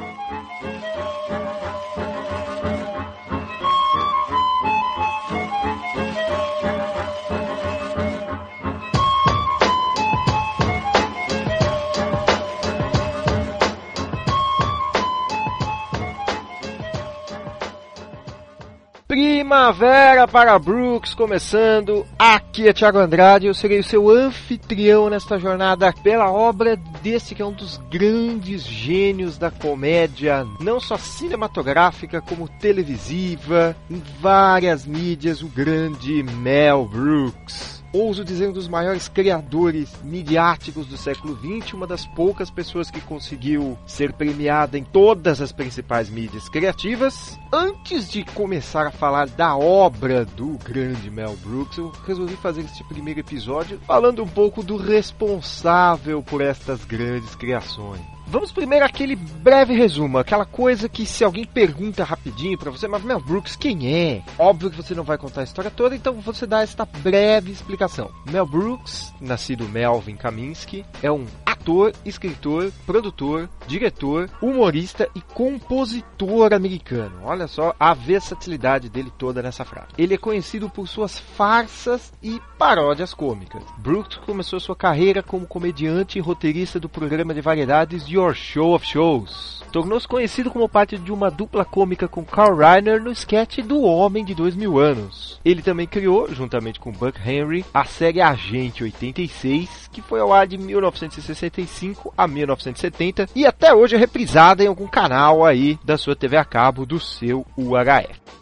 Thank you. Primavera para Brooks começando. Aqui é Thiago Andrade, eu serei o seu anfitrião nesta jornada pela obra desse que é um dos grandes gênios da comédia, não só cinematográfica como televisiva, em várias mídias, o grande Mel Brooks ouso dizer, um dos maiores criadores midiáticos do século XX, uma das poucas pessoas que conseguiu ser premiada em todas as principais mídias criativas. Antes de começar a falar da obra do grande Mel Brooks, eu resolvi fazer este primeiro episódio falando um pouco do responsável por estas grandes criações. Vamos primeiro aquele breve resumo, aquela coisa que se alguém pergunta rapidinho para você, mas Mel Brooks quem é? Óbvio que você não vai contar a história toda, então você dá esta breve explicação. Mel Brooks, nascido Melvin Kaminsky, é um ator, escritor, produtor, diretor, humorista e compositor americano. Olha só a versatilidade dele toda nessa frase. Ele é conhecido por suas farsas e paródias cômicas. Brooks começou sua carreira como comediante e roteirista do programa de variedades Your Show of Shows. Tornou-se conhecido como parte de uma dupla cômica com Carl Reiner no sketch do Homem de Dois Mil Anos. Ele também criou, juntamente com Buck Henry, a série Agente 86, que foi ao ar de 1965 a 1970 e até hoje é reprisada em algum canal aí da sua TV a cabo do seu UHF.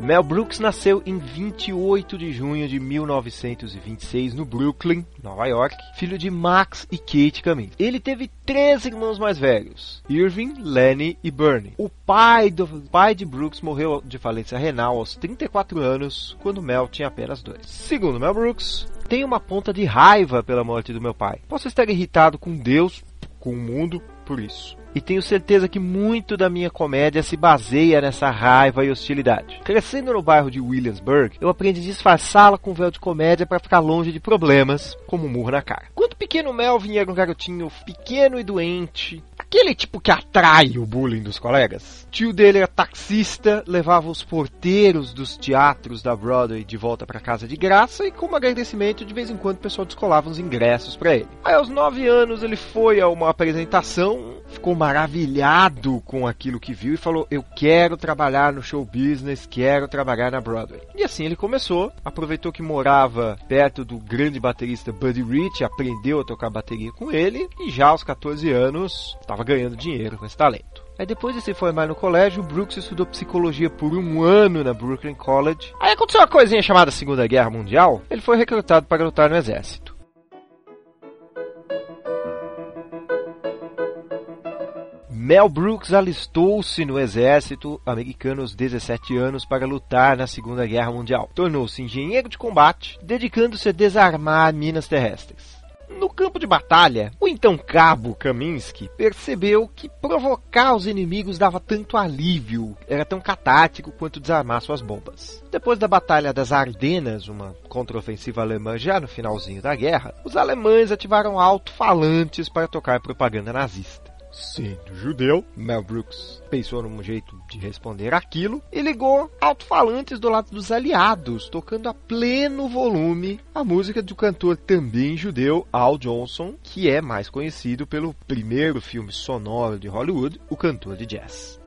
Mel Brooks nasceu em 28 de junho de 1926 no Brooklyn, Nova York, filho de Max e Kate Cummings. Ele teve três irmãos mais velhos, Irving, Lenny e Bernie. O pai, do, pai de Brooks morreu de falência renal aos 34 anos, quando Mel tinha apenas dois. Segundo Mel Brooks, tenho uma ponta de raiva pela morte do meu pai. Posso estar irritado com Deus, com o mundo, por isso e tenho certeza que muito da minha comédia se baseia nessa raiva e hostilidade. Crescendo no bairro de Williamsburg, eu aprendi a disfarçá-la com véu de comédia para ficar longe de problemas, como um murro na cara. Quando o pequeno Melvin era um garotinho pequeno e doente, aquele tipo que atrai o bullying dos colegas, tio dele era taxista, levava os porteiros dos teatros da Broadway de volta para casa de graça e como agradecimento de vez em quando o pessoal descolava uns ingressos para ele. Aí aos nove anos ele foi a uma apresentação, ficou maravilhado com aquilo que viu e falou: Eu quero trabalhar no show business, quero trabalhar na Broadway. E assim ele começou, aproveitou que morava perto do grande baterista Buddy Rich, aprendeu a tocar bateria com ele e já aos 14 anos estava ganhando dinheiro com esse talento. Aí depois de se formar no colégio, Brooks estudou psicologia por um ano na Brooklyn College. Aí aconteceu uma coisinha chamada Segunda Guerra Mundial. Ele foi recrutado para lutar no exército. Mel Brooks alistou-se no exército americano aos 17 anos para lutar na Segunda Guerra Mundial. Tornou-se engenheiro de combate, dedicando-se a desarmar minas terrestres. No campo de batalha, o então cabo Kaminsky percebeu que provocar os inimigos dava tanto alívio, era tão catático quanto desarmar suas bombas. Depois da Batalha das Ardenas, uma contraofensiva alemã já no finalzinho da guerra, os alemães ativaram alto-falantes para tocar propaganda nazista. Sendo judeu, Mel Brooks pensou num jeito de responder aquilo e ligou alto-falantes do lado dos aliados, tocando a pleno volume a música do cantor também judeu Al Johnson, que é mais conhecido pelo primeiro filme sonoro de Hollywood, O Cantor de Jazz.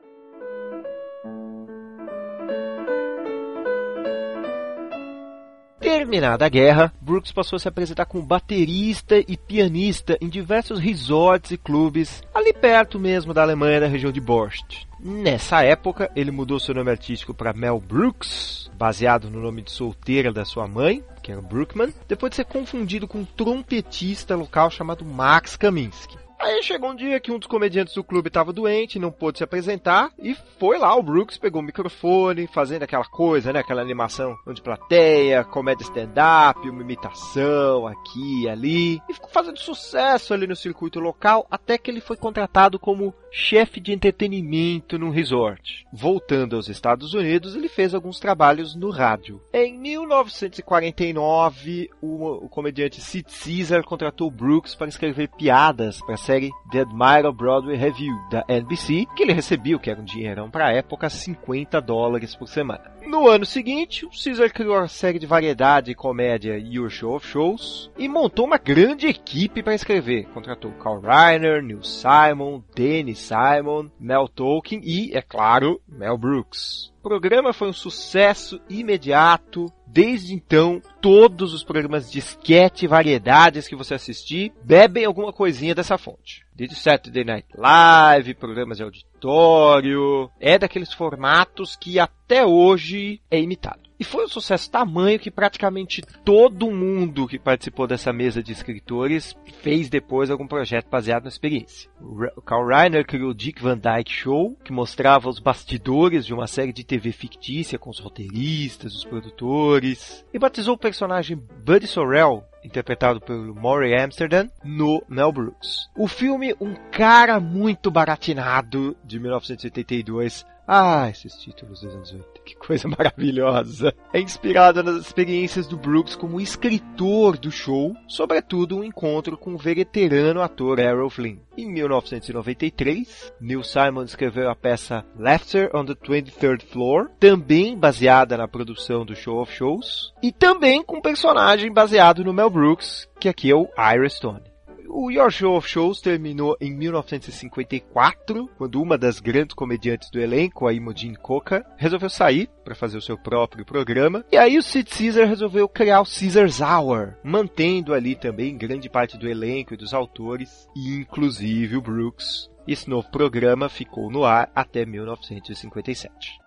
Terminada a guerra, Brooks passou a se apresentar como baterista e pianista em diversos resorts e clubes ali perto mesmo da Alemanha, na região de Borst. Nessa época, ele mudou seu nome artístico para Mel Brooks, baseado no nome de solteira da sua mãe, que era Brookman, depois de ser confundido com um trompetista local chamado Max Kaminsky. Aí chegou um dia que um dos comediantes do clube estava doente, não pôde se apresentar, e foi lá, o Brooks pegou o microfone, fazendo aquela coisa, né? Aquela animação de plateia, comédia stand-up, uma imitação aqui e ali, e ficou fazendo sucesso ali no circuito local, até que ele foi contratado como chefe de entretenimento num resort. Voltando aos Estados Unidos, ele fez alguns trabalhos no rádio. Em 1949, o, o comediante Sid Caesar contratou Brooks para escrever piadas para a série The Admiral Broadway Review da NBC, que ele recebia, o que era um dinheirão para a época, 50 dólares por semana. No ano seguinte, o Caesar criou a série de variedade e comédia Your Show of Shows e montou uma grande equipe para escrever. Contratou Carl Reiner, Neil Simon, Danny Simon, Mel Tolkien e, é claro, Mel Brooks. O programa foi um sucesso imediato. Desde então, todos os programas de sketch e variedades que você assistir bebem alguma coisinha dessa fonte. Desde Saturday Night Live, programas de auditório, é daqueles formatos que até hoje é imitado. E foi um sucesso tamanho que praticamente todo mundo que participou dessa mesa de escritores fez depois algum projeto baseado na experiência. O Carl Reiner criou o Dick Van Dyke Show, que mostrava os bastidores de uma série de TV fictícia com os roteiristas, os produtores, e batizou o personagem Buddy Sorrell interpretado pelo Maury Amsterdam, no Mel Brooks. O filme Um Cara Muito Baratinado, de 1982, ah, esses títulos dos anos 80, que coisa maravilhosa! É inspirado nas experiências do Brooks como escritor do show, sobretudo um encontro com o veterano ator Errol Flynn. Em 1993, Neil Simon escreveu a peça Laughter on the 23rd Floor, também baseada na produção do Show of Shows, e também com um personagem baseado no Mel Brooks, que aqui é o Ira Stone. O Your Show of Shows terminou em 1954, quando uma das grandes comediantes do elenco, a Imogen Coca, resolveu sair para fazer o seu próprio programa. E aí o Sid Caesar resolveu criar o Caesar's Hour, mantendo ali também grande parte do elenco e dos autores, inclusive o Brooks. Esse novo programa ficou no ar até 1957.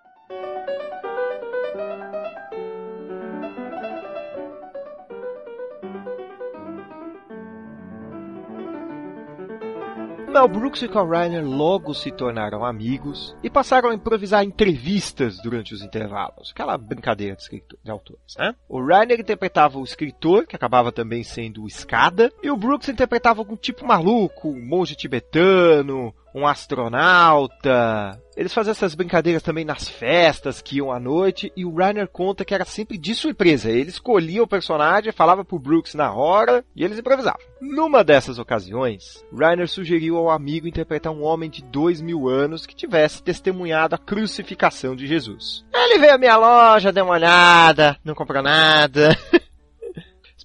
Mel Brooks e Carl Reiner logo se tornaram amigos e passaram a improvisar entrevistas durante os intervalos, aquela brincadeira de, escritor, de autores. Né? O Reiner interpretava o escritor, que acabava também sendo o Escada, e o Brooks interpretava algum tipo maluco, um monge tibetano, um astronauta. Eles faziam essas brincadeiras também nas festas que iam à noite, e o Reiner conta que era sempre de surpresa. Ele escolhia o personagem, falava pro Brooks na hora, e eles improvisavam. Numa dessas ocasiões, Reiner sugeriu ao amigo interpretar um homem de dois mil anos que tivesse testemunhado a crucificação de Jesus. Ele veio à minha loja, deu uma olhada, não comprou nada.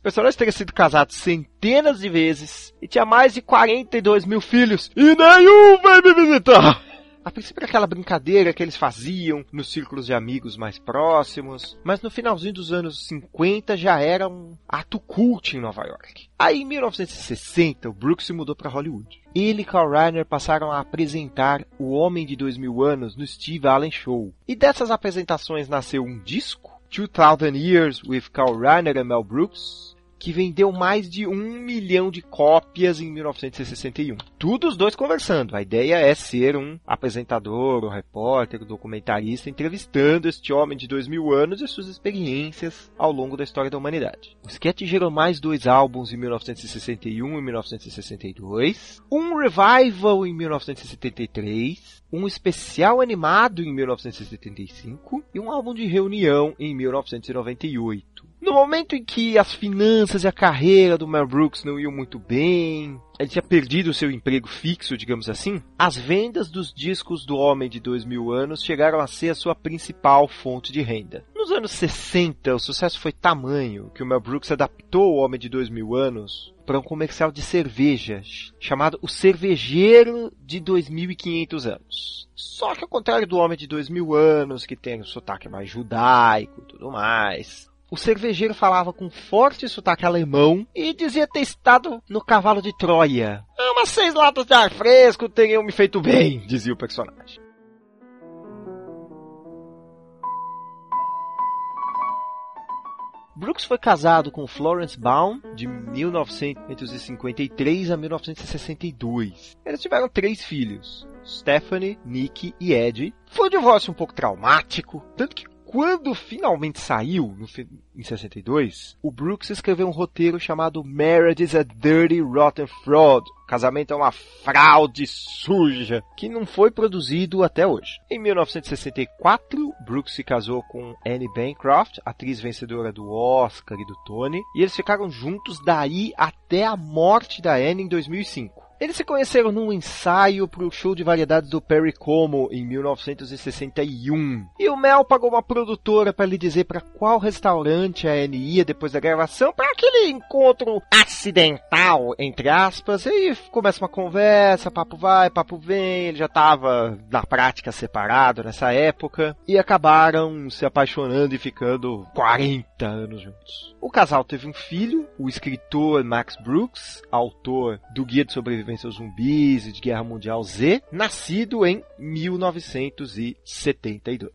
personagem teria sido casado centenas de vezes e tinha mais de 42 mil filhos e nenhum vai me visitar. A princípio era aquela brincadeira que eles faziam nos círculos de amigos mais próximos, mas no finalzinho dos anos 50 já era um ato cult em Nova York. Aí em 1960 o Brooks se mudou para Hollywood. Ele e Carl Reiner passaram a apresentar O Homem de Dois Mil Anos no Steve Allen Show. E dessas apresentações nasceu um disco, 2000 Years with Carl Reiner and Mel Brooks, que vendeu mais de um milhão de cópias em 1961. Tudo os dois conversando. A ideia é ser um apresentador, um repórter, um documentarista entrevistando este homem de dois mil anos e suas experiências ao longo da história da humanidade. O sketch gerou mais dois álbuns em 1961 e 1962, um revival em 1973, um especial animado em 1975 e um álbum de reunião em 1998. No momento em que as finanças e a carreira do Mel Brooks não iam muito bem, ele tinha perdido o seu emprego fixo, digamos assim, as vendas dos discos do Homem de Dois Mil Anos chegaram a ser a sua principal fonte de renda. Nos anos 60, o sucesso foi tamanho que o Mel Brooks adaptou o Homem de Dois Mil Anos para um comercial de cerveja chamado O Cervejeiro de 2.500 anos. Só que ao contrário do Homem de Dois Mil Anos, que tem o sotaque mais judaico e tudo mais, o cervejeiro falava com forte sotaque alemão e dizia ter estado no cavalo de Troia. Ah, seis latas de ar fresco teriam me feito bem, dizia o personagem. Brooks foi casado com Florence Baum de 1953 a 1962. Eles tiveram três filhos. Stephanie, Nick e Ed. Foi um divórcio um pouco traumático, tanto que quando finalmente saiu, no, em 62, o Brooks escreveu um roteiro chamado Marriage is a Dirty Rotten Fraud. Casamento é uma fraude suja, que não foi produzido até hoje. Em 1964, Brooks se casou com Annie Bancroft, atriz vencedora do Oscar e do Tony, e eles ficaram juntos daí até a morte da Annie em 2005. Eles se conheceram num ensaio para o show de variedades do Perry Como em 1961. E o Mel pagou uma produtora para lhe dizer para qual restaurante a Anne ia depois da gravação, para aquele encontro acidental, entre aspas. E aí começa uma conversa, papo vai, papo vem. Ele já estava na prática separado nessa época e acabaram se apaixonando e ficando 40 anos juntos. O casal teve um filho, o escritor Max Brooks, autor do Guia de Sobrevivência seus zumbis e de Guerra Mundial Z, nascido em 1972.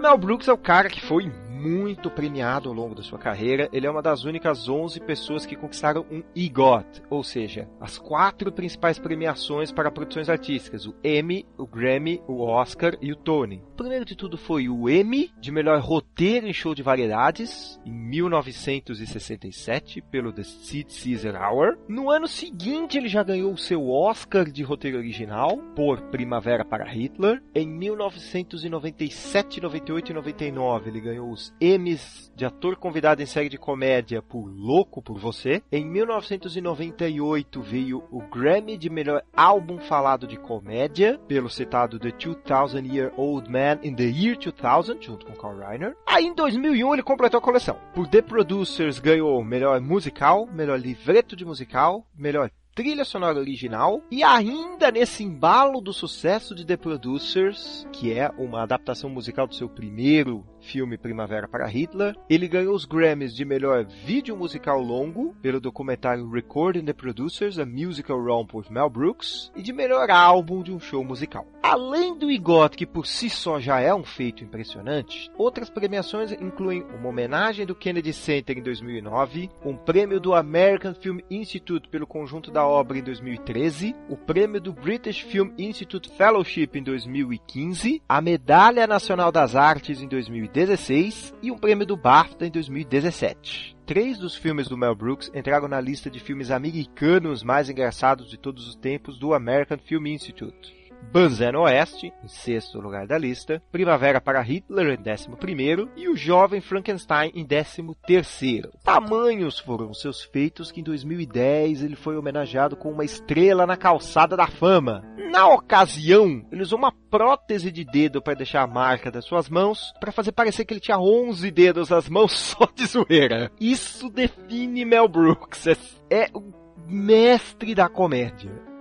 Mel Brooks é o cara que foi muito premiado ao longo da sua carreira. Ele é uma das únicas 11 pessoas que conquistaram um EGOT, ou seja, as quatro principais premiações para produções artísticas: o Emmy, o Grammy, o Oscar e o Tony. O primeiro de tudo foi o Emmy de melhor roteiro em show de variedades, em 1967, pelo The Sid Caesar Hour. No ano seguinte, ele já ganhou o seu Oscar de roteiro original por Primavera para Hitler. Em 1997, 98 e 99, ele ganhou os Emmys de ator convidado em série de comédia por Louco por Você. Em 1998 veio o Grammy de melhor álbum falado de comédia pelo citado The 2000 Year Old Man in the Year 2000, junto com Carl Reiner. Aí em 2001 ele completou a coleção. Por The Producers ganhou melhor musical, melhor livreto de musical, melhor trilha sonora original e ainda nesse embalo do sucesso de The Producers, que é uma adaptação musical do seu primeiro filme Primavera para Hitler. Ele ganhou os Grammys de melhor vídeo musical longo pelo documentário Recording the Producers, a Musical Romp with Mel Brooks, e de melhor álbum de um show musical. Além do EGOT, que por si só já é um feito impressionante, outras premiações incluem uma homenagem do Kennedy Center em 2009, um prêmio do American Film Institute pelo conjunto da obra em 2013, o prêmio do British Film Institute Fellowship em 2015, a Medalha Nacional das Artes em 2010, 2016 e um prêmio do BAFTA em 2017. Três dos filmes do Mel Brooks entraram na lista de filmes americanos mais engraçados de todos os tempos do American Film Institute. Banzano Oeste, em sexto lugar da lista, Primavera para Hitler, em décimo primeiro, e o Jovem Frankenstein, em décimo terceiro. Tamanhos foram seus feitos que em 2010 ele foi homenageado com uma estrela na calçada da fama. Na ocasião, ele usou uma prótese de dedo para deixar a marca das suas mãos, para fazer parecer que ele tinha 11 dedos nas mãos só de zoeira. Isso define Mel Brooks, é, é o mestre da comédia.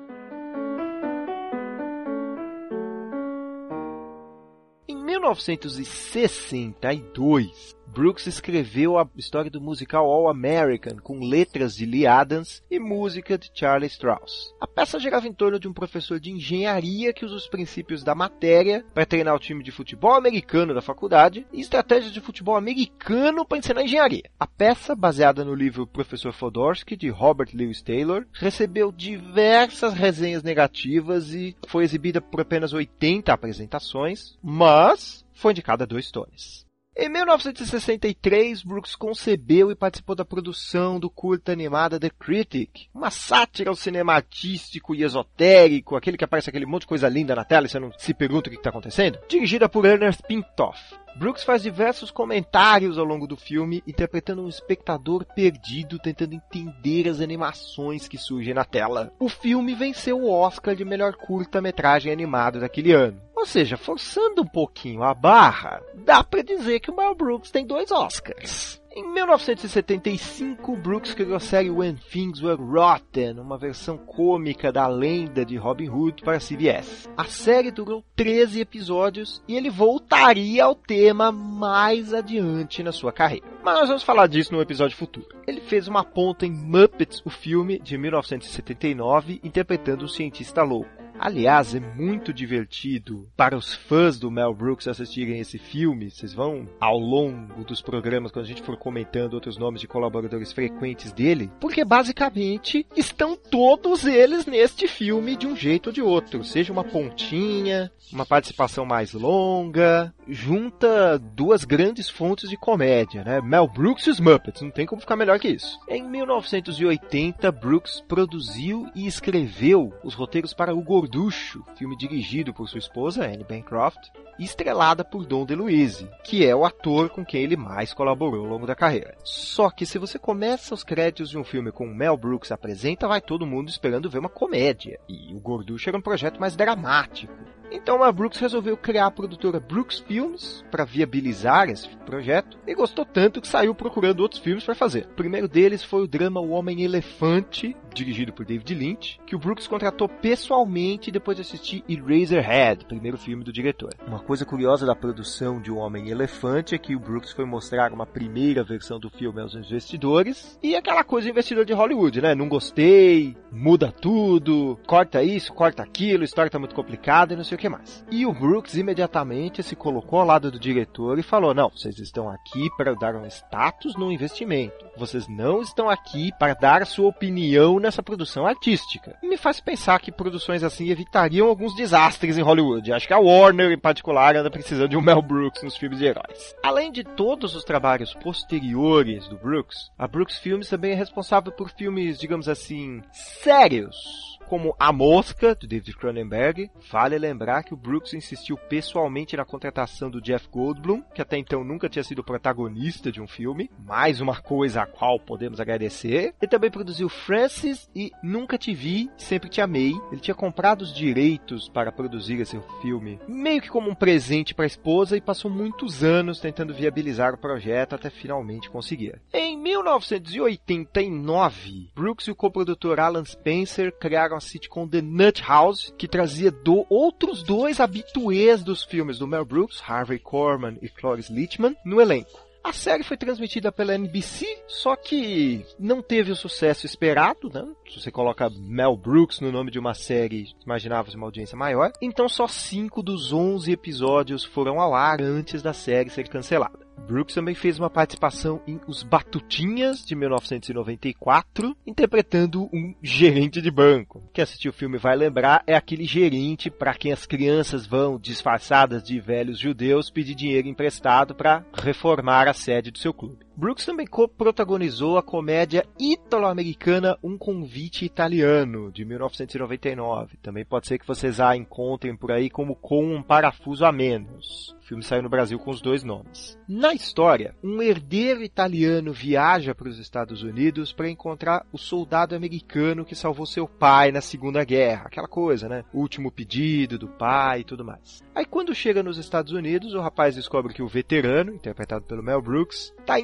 1962, Brooks escreveu a história do musical All American com letras de Lee Adams e música de Charlie Strauss. A peça girava em torno de um professor de engenharia que usa os princípios da matéria para treinar o time de futebol americano da faculdade e estratégias de futebol americano para ensinar engenharia. A peça, baseada no livro Professor Fodorsky de Robert Lewis Taylor, recebeu diversas resenhas negativas e foi exibida por apenas 80 apresentações, mas foi indicada dois Tonys. Em 1963, Brooks concebeu e participou da produção do curta animada The Critic, uma sátira ao cinema artístico e esotérico, aquele que aparece aquele monte de coisa linda na tela e você não se pergunta o que está acontecendo, dirigida por Ernest Pintoff. Brooks faz diversos comentários ao longo do filme, interpretando um espectador perdido tentando entender as animações que surgem na tela. O filme venceu o Oscar de melhor curta-metragem animado daquele ano. Ou seja, forçando um pouquinho a barra, dá para dizer que o Mel Brooks tem dois Oscars. Em 1975, Brooks criou a série When Things Were Rotten, uma versão cômica da lenda de Robin Hood para a CBS. A série durou 13 episódios e ele voltaria ao tema mais adiante na sua carreira. Mas nós vamos falar disso no episódio futuro. Ele fez uma ponta em Muppets, o filme de 1979, interpretando um cientista louco. Aliás, é muito divertido para os fãs do Mel Brooks assistirem esse filme. Vocês vão, ao longo dos programas, quando a gente for comentando outros nomes de colaboradores frequentes dele, porque basicamente estão todos eles neste filme de um jeito ou de outro. Seja uma pontinha, uma participação mais longa, junta duas grandes fontes de comédia, né? Mel Brooks e os Muppets, não tem como ficar melhor que isso. Em 1980, Brooks produziu e escreveu os roteiros para o Gorducho, filme dirigido por sua esposa, Anne Bancroft, e estrelada por Don DeLuise, que é o ator com quem ele mais colaborou ao longo da carreira. Só que se você começa os créditos de um filme com Mel Brooks apresenta, vai todo mundo esperando ver uma comédia. E o Gorducho era um projeto mais dramático. Então a Brooks resolveu criar a produtora Brooks Films para viabilizar esse projeto e gostou tanto que saiu procurando outros filmes para fazer. O primeiro deles foi o drama O Homem Elefante, dirigido por David Lynch, que o Brooks contratou pessoalmente depois de assistir Eraserhead, primeiro filme do diretor. Uma coisa curiosa da produção de O Homem Elefante é que o Brooks foi mostrar uma primeira versão do filme aos investidores e aquela coisa investidor de Hollywood, né? Não gostei, muda tudo, corta isso, corta aquilo, a história tá muito complicada e não sei o que mais. E o Brooks imediatamente se colocou ao lado do diretor e falou: Não, vocês estão aqui para dar um status no investimento. Vocês não estão aqui para dar sua opinião nessa produção artística. Me faz pensar que produções assim evitariam alguns desastres em Hollywood. Acho que a Warner, em particular, anda precisando de um Mel Brooks nos filmes de heróis. Além de todos os trabalhos posteriores do Brooks, a Brooks Filmes também é responsável por filmes, digamos assim, sérios como A Mosca, de David Cronenberg. Vale lembrar que o Brooks insistiu pessoalmente na contratação do Jeff Goldblum, que até então nunca tinha sido protagonista de um filme. Mais uma coisa a qual podemos agradecer. Ele também produziu Francis e Nunca Te Vi, Sempre Te Amei. Ele tinha comprado os direitos para produzir esse filme, meio que como um presente para a esposa, e passou muitos anos tentando viabilizar o projeto até finalmente conseguir. Em 1989, Brooks e o coprodutor Alan Spencer criaram a sitcom The Nut House, que trazia do outros dois habituês dos filmes do Mel Brooks, Harvey Korman e Cloris Leachman, no elenco. A série foi transmitida pela NBC, só que não teve o sucesso esperado, né? Se você coloca Mel Brooks no nome de uma série, imaginava uma audiência maior. Então só 5 dos 11 episódios foram ao ar antes da série ser cancelada. Brooks também fez uma participação em Os Batutinhas, de 1994, interpretando um gerente de banco. Quem assistiu o filme vai lembrar, é aquele gerente para quem as crianças vão, disfarçadas de velhos judeus, pedir dinheiro emprestado para reformar a sede do seu clube. Brooks também co-protagonizou a comédia italo-americana Um Convite Italiano, de 1999. Também pode ser que vocês a encontrem por aí como Com um Parafuso a Menos. O filme saiu no Brasil com os dois nomes. Na história, um herdeiro italiano viaja para os Estados Unidos para encontrar o soldado americano que salvou seu pai na Segunda Guerra. Aquela coisa, né? O último pedido do pai e tudo mais. Aí quando chega nos Estados Unidos, o rapaz descobre que o veterano, interpretado pelo Mel Brooks, está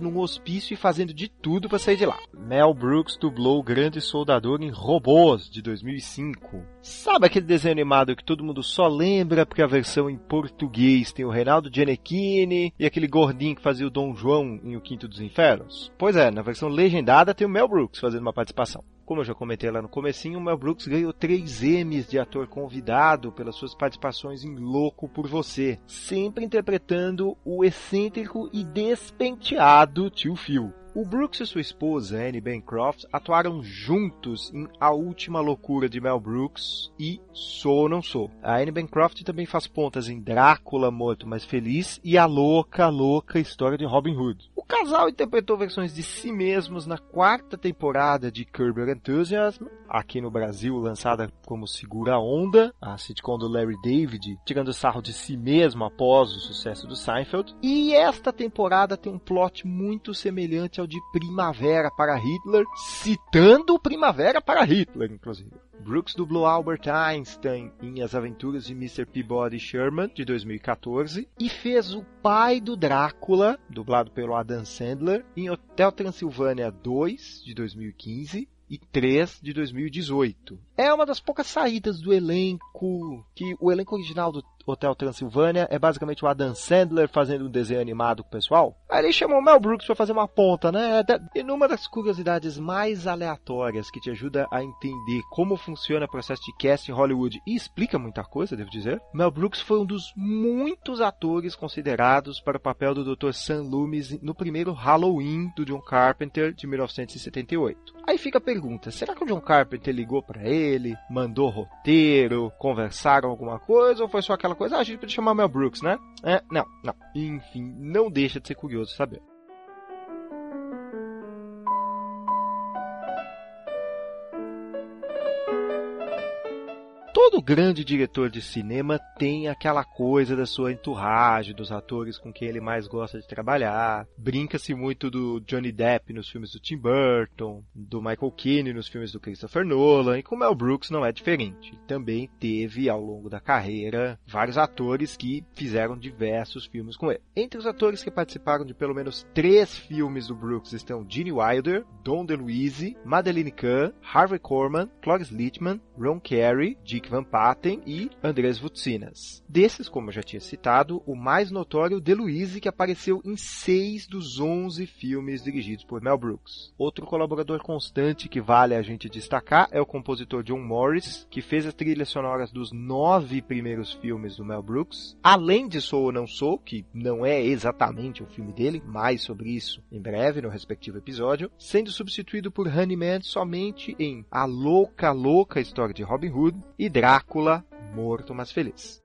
num hospício e fazendo de tudo para sair de lá. Mel Brooks dublou o grande soldador em Robôs, de 2005. Sabe aquele desenho animado que todo mundo só lembra porque a versão em português tem o Reinaldo Gianecchini e aquele gordinho que fazia o Dom João em O Quinto dos Infernos? Pois é, na versão legendada tem o Mel Brooks fazendo uma participação. Como eu já comentei lá no comecinho, o Mel Brooks ganhou três Emmys de ator convidado pelas suas participações em Louco por Você, sempre interpretando o excêntrico e despenteado tio Phil. O Brooks e sua esposa, Anne Bancroft, atuaram juntos em A Última Loucura de Mel Brooks e Sou ou Não Sou. A Anne Bancroft também faz pontas em Drácula, Morto Mais Feliz e A Louca, Louca História de Robin Hood. O casal interpretou versões de si mesmos na quarta temporada de Curb Your Enthusiasm, aqui no Brasil lançada como Segura Onda, a sitcom do Larry David, tirando sarro de si mesmo após o sucesso do Seinfeld. E esta temporada tem um plot muito semelhante ao de Primavera para Hitler, citando Primavera para Hitler, inclusive. Brooks dublou Albert Einstein em As Aventuras de Mr. Peabody Sherman, de 2014, e fez o pai do Drácula, dublado pelo Adam Sandler, em Hotel Transilvânia 2, de 2015, e 3 de 2018. É uma das poucas saídas do elenco que o elenco original do Hotel Transilvânia é basicamente o Adam Sandler fazendo um desenho animado com o pessoal. Aí ele chamou o Mel Brooks para fazer uma ponta, né? E numa das curiosidades mais aleatórias que te ajuda a entender como funciona o processo de casting em Hollywood e explica muita coisa, devo dizer, Mel Brooks foi um dos muitos atores considerados para o papel do Dr. Sam Loomis no primeiro Halloween do John Carpenter de 1978. Aí fica a pergunta: será que o John Carpenter ligou para ele, mandou roteiro, conversaram alguma coisa ou foi só aquela coisa, ah, a gente podia chamar Mel Brooks, né? É, não, não. Enfim, não deixa de ser curioso saber. Todo grande diretor de cinema tem aquela coisa da sua entourage, dos atores com quem ele mais gosta de trabalhar. Brinca-se muito do Johnny Depp nos filmes do Tim Burton, do Michael Keane nos filmes do Christopher Nolan, e com Mel Brooks não é diferente. Também teve, ao longo da carreira, vários atores que fizeram diversos filmes com ele. Entre os atores que participaram de pelo menos três filmes do Brooks estão Gene Wilder, Don DeLuise, Madeline Kahn, Harvey Korman, Cloris Leachman, Ron Carey, Dick Van Patten e Andrés Vutsinas. Desses, como eu já tinha citado, o mais notório De Luise, que apareceu em seis dos onze filmes dirigidos por Mel Brooks. Outro colaborador constante que vale a gente destacar é o compositor John Morris, que fez as trilhas sonoras dos nove primeiros filmes do Mel Brooks, além de Sou ou Não Sou, que não é exatamente o filme dele, mais sobre isso em breve no respectivo episódio, sendo substituído por Honeyman somente em A Louca Louca História de Robin Hood e Drácula, morto mas feliz.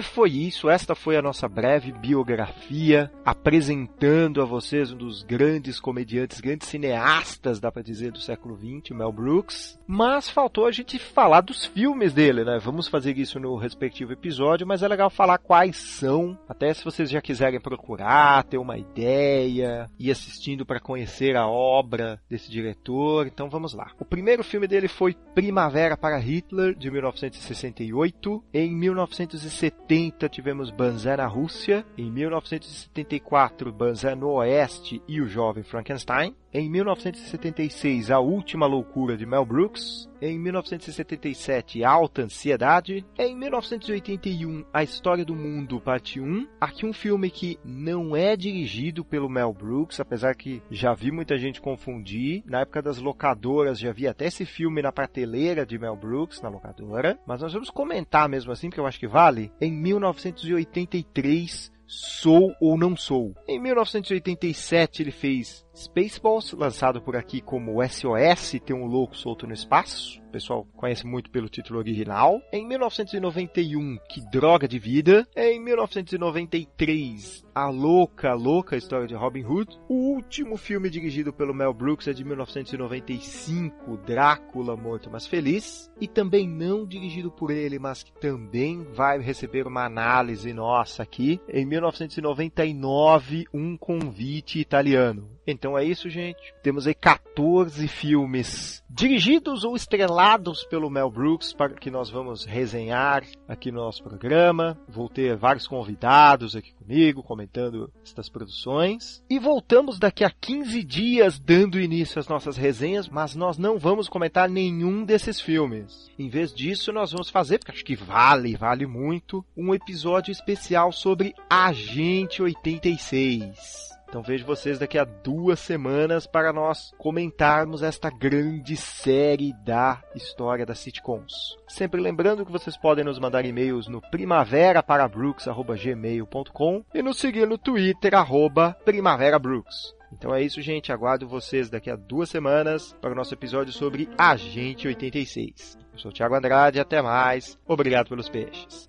E foi isso, esta foi a nossa breve biografia, apresentando a vocês um dos grandes comediantes, grandes cineastas, dá para dizer, do século XX, Mel Brooks. Mas faltou a gente falar dos filmes dele, né? Vamos fazer isso no respectivo episódio, mas é legal falar quais são, até se vocês já quiserem procurar, ter uma ideia, ir assistindo para conhecer a obra desse diretor. Então vamos lá. O primeiro filme dele foi Primavera para Hitler, de 1968. Em 1970, 1970 tivemos Banzé na Rússia, em 1974 Banzé no Oeste e o Jovem Frankenstein, em 1976, A Última Loucura de Mel Brooks. Em 1977, Alta Ansiedade. Em 1981, A História do Mundo, parte 1. Aqui um filme que não é dirigido pelo Mel Brooks, apesar que já vi muita gente confundir. Na época das locadoras já vi até esse filme na prateleira de Mel Brooks, na locadora. Mas nós vamos comentar mesmo assim, porque eu acho que vale. Em 1983, Sou ou Não Sou. Em 1987 ele fez Spaceballs, lançado por aqui como SOS, tem um louco solto no espaço. O pessoal conhece muito pelo título original. Em 1991, Que Droga de Vida. Em 1993, A Louca, Louca História de Robin Hood. O último filme dirigido pelo Mel Brooks é de 1995, Drácula Morto Mas Feliz. E também não dirigido por ele, mas que também vai receber uma análise nossa aqui. Em 1999, Um Convite Italiano. Então é isso, gente. Temos aí 14 filmes dirigidos ou estrelados pelo Mel Brooks para que nós vamos resenhar aqui no nosso programa. Vou ter vários convidados aqui comigo comentando estas produções. E voltamos daqui a 15 dias dando início às nossas resenhas, mas nós não vamos comentar nenhum desses filmes. Em vez disso, nós vamos fazer, porque acho que vale, vale muito, um episódio especial sobre Agente 86. Então vejo vocês daqui a duas semanas para nós comentarmos esta grande série da história das sitcoms. Sempre lembrando que vocês podem nos mandar e-mails no primaveraparabooks.gmail.com e nos seguir no Twitter, arroba primaverabrooks. Então é isso, gente. Aguardo vocês daqui a duas semanas para o nosso episódio sobre Agente 86. Eu sou o Thiago Andrade, até mais. Obrigado pelos peixes.